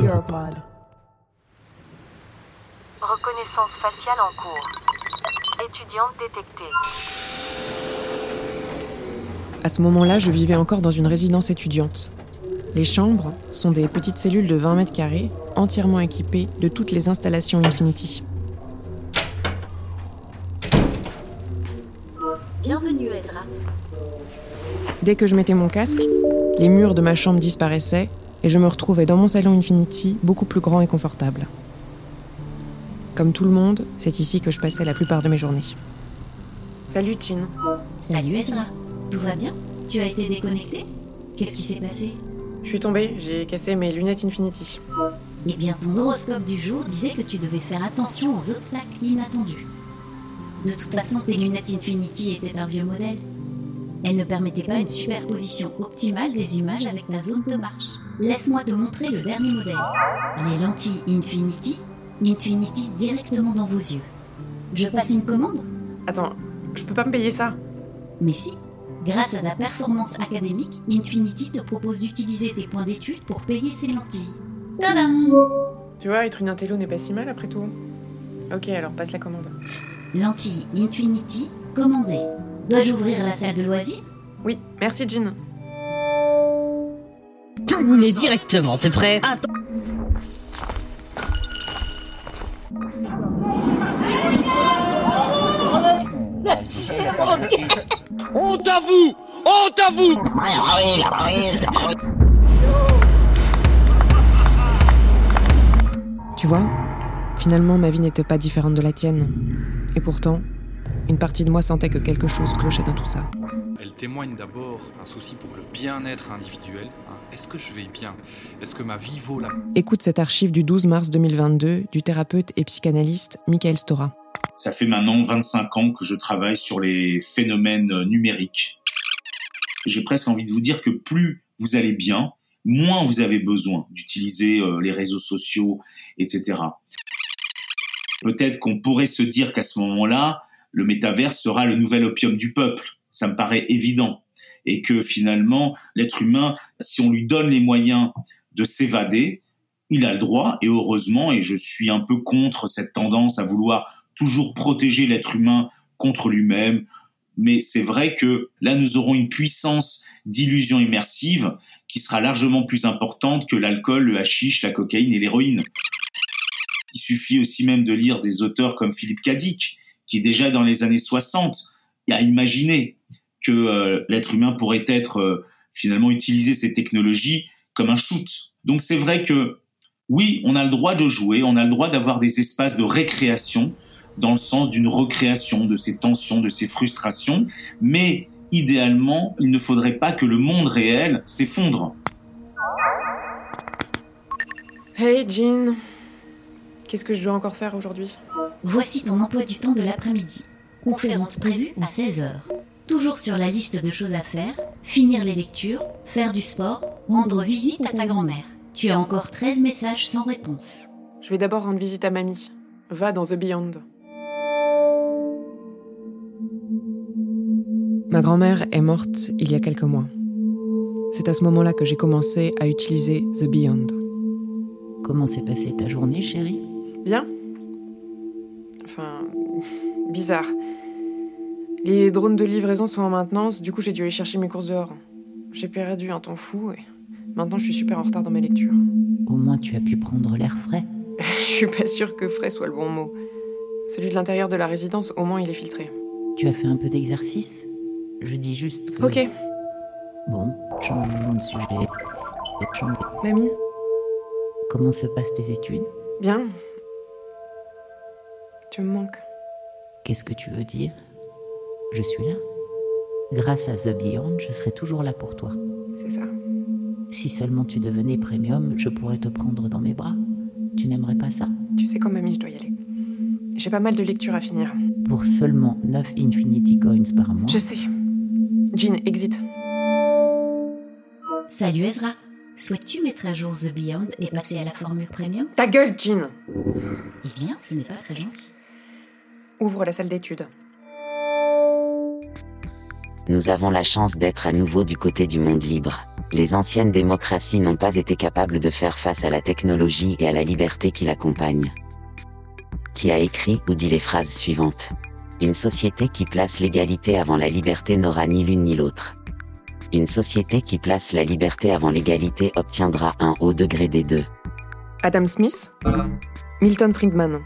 Europod. Reconnaissance faciale en cours. Étudiante détectée. À ce moment-là, je vivais encore dans une résidence étudiante. Les chambres sont des petites cellules de 20 mètres carrés, entièrement équipées de toutes les installations Infinity. Bienvenue Ezra. Dès que je mettais mon casque, les murs de ma chambre disparaissaient et je me retrouvais dans mon salon Infinity, beaucoup plus grand et confortable. Comme tout le monde, c'est ici que je passais la plupart de mes journées. Salut Chin. Salut Ezra. Tout va bien? Tu as été déconnecté? Qu'est-ce qui s'est passé? Je suis tombée, j'ai cassé mes lunettes Infinity. Eh bien, ton horoscope du jour disait que tu devais faire attention aux obstacles inattendus. De toute façon, tes lunettes Infinity étaient un vieux modèle. Elles ne permettaient pas une superposition optimale des images avec ta zone de marche. Laisse-moi te montrer le dernier modèle. Les lentilles Infinity, Infinity directement dans vos yeux. Je passe une commande Attends, je peux pas me payer ça Mais si, grâce à ta performance académique, Infinity te propose d'utiliser tes points d'études pour payer ses lentilles. Tadam Tu vois, être une intello n'est pas si mal après tout. Ok, alors passe la commande. Lentilles Infinity commandées. Dois-je ouvrir la salle de loisirs? Oui, merci Jean. Terminé directement, t'es prêt? Attends. Honte à vous Honte à vous Tu vois, finalement ma vie n'était pas différente de la tienne. Et pourtant, une partie de moi sentait que quelque chose clochait dans tout ça. Elle témoigne d'abord un souci pour le bien-être individuel. hein. Est-ce que je vais bien? Est-ce que ma vie vaut la... Écoute cette archive du 12 mars 2022 du thérapeute et psychanalyste Michael Stora. Ça fait maintenant 25 ans que je travaille sur les phénomènes numériques. J'ai presque envie de vous dire que plus vous allez bien, moins vous avez besoin d'utiliser euh, les réseaux sociaux, etc. Peut-être qu'on pourrait se dire qu'à ce moment-là, le métaverse sera le nouvel opium du peuple. Ça me paraît évident. Et que finalement, l'être humain, si on lui donne les moyens de s'évader, il a le droit, et heureusement, et je suis un peu contre cette tendance à vouloir toujours protéger l'être humain contre lui-même. Mais c'est vrai que là, nous aurons une puissance d'illusion immersive qui sera largement plus importante que l'alcool, le hashish, la cocaïne et l'héroïne. Il suffit aussi même de lire des auteurs comme Philippe Cadic, qui déjà dans les années 60 a imaginé que euh, l'être humain pourrait être euh, finalement utiliser ces technologies comme un shoot. Donc c'est vrai que oui, on a le droit de jouer, on a le droit d'avoir des espaces de récréation dans le sens d'une recréation de ces tensions, de ces frustrations, mais idéalement, il ne faudrait pas que le monde réel s'effondre. Hey Jean, qu'est-ce que je dois encore faire aujourd'hui? Voici ton emploi du temps de l'après-midi. Conférence prévue à 16h. Toujours sur la liste de choses à faire, finir les lectures, faire du sport, rendre visite à ta grand-mère. Tu as encore 13 messages sans réponse. Je vais d'abord rendre visite à mamie. Va dans The Beyond. Ma grand-mère est morte il y a quelques mois. C'est à ce moment-là que j'ai commencé à utiliser The Beyond. Comment s'est passée ta journée, chérie? Bien Enfin, bizarre. Les drones de livraison sont en maintenance, du coup j'ai dû aller chercher mes courses dehors. J'ai perdu un temps fou et maintenant je suis super en retard dans mes lectures. Au moins tu as pu prendre l'air frais. Je suis pas sûre que frais soit le bon mot. Celui de l'intérieur de la résidence, au moins il est filtré. Tu as fait un peu d'exercice? Je dis juste que... Ok, Bon, changeons de sujet. Change- mamie, Comment se passent tes études? Bien. Tu me manques. Qu'est-ce que tu veux dire? Je suis là. Grâce à The Beyond, je serai toujours là pour toi. C'est ça. Si seulement tu devenais premium, je pourrais te prendre dans mes bras. Tu n'aimerais pas ça? Tu sais quoi, mamie, je dois y aller. J'ai pas mal de lectures à finir. Pour seulement 9 Infinity Coins par mois. Je sais. Jean, exit. Salut Ezra. Souhaites-tu mettre à jour The Beyond et passer à la formule premium? Ta gueule, Jean Eh bien, ce n'est pas très gentil. Ouvre la salle d'études. Nous avons la chance d'être à nouveau du côté du monde libre. Les anciennes démocraties n'ont pas été capables de faire face à la technologie et à la liberté qui l'accompagne. Qui a écrit ou dit les phrases suivantes Une société qui place l'égalité avant la liberté n'aura ni l'une ni l'autre. Une société qui place la liberté avant l'égalité obtiendra un haut degré des deux. Adam Smith Milton Friedman.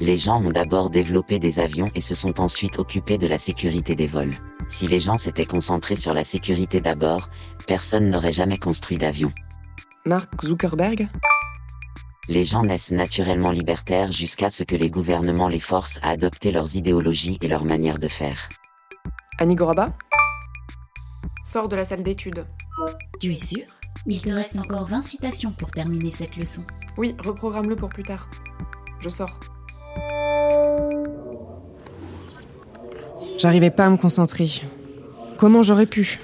Les gens ont d'abord développé des avions et se sont ensuite occupés de la sécurité des vols. Si les gens s'étaient concentrés sur la sécurité d'abord, personne n'aurait jamais construit d'avion. Mark Zuckerberg? Les gens naissent naturellement libertaires jusqu'à ce que les gouvernements les forcent à adopter leurs idéologies et leurs manières de faire. Annie Goraba? Sors de la salle d'études. Tu es sûr? Il te reste encore 20 citations pour terminer cette leçon. Oui, reprogramme-le pour plus tard. Je sors. J'arrivais pas à me concentrer. Comment j'aurais pu?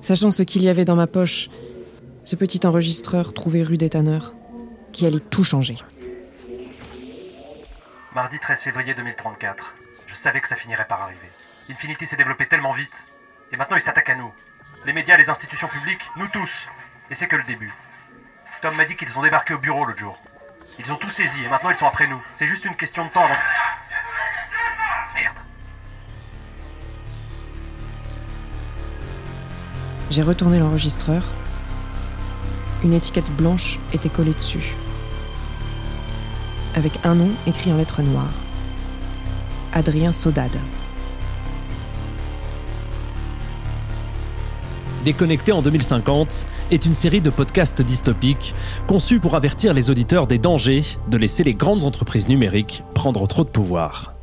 Sachant ce qu'il y avait dans ma poche, ce petit enregistreur trouvé rue des Tanneurs, qui allait tout changer. Mardi 13 février 2034. Je savais que ça finirait par arriver. Infinity s'est développé tellement vite. Et maintenant, il s'attaque à nous. Les médias, les institutions publiques, nous tous. Et c'est que le début. Tom m'a dit qu'ils ont débarqué au bureau l'autre jour. Ils ont tout saisi et maintenant ils sont après nous. C'est juste une question de temps. avant- J'ai retourné l'enregistreur. Une étiquette blanche était collée dessus. Avec un nom écrit en lettres noires. Adrien Sodade. Déconnecté en 2050 est une série de podcasts dystopiques conçus pour avertir les auditeurs des dangers de laisser les grandes entreprises numériques prendre trop de pouvoir.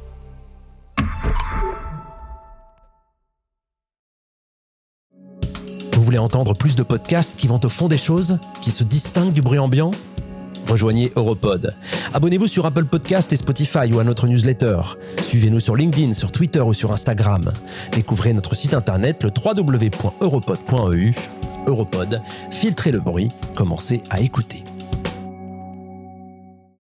Voulez entendre plus de podcasts qui vont au fond des choses, qui se distinguent du bruit ambiant? Rejoignez Europod. Abonnez-vous sur Apple Podcast et Spotify ou à notre newsletter. Suivez-nous sur LinkedIn, sur Twitter ou sur Instagram. Découvrez notre site internet le www.europod.eu. Europod, filtrez le bruit, commencez à écouter.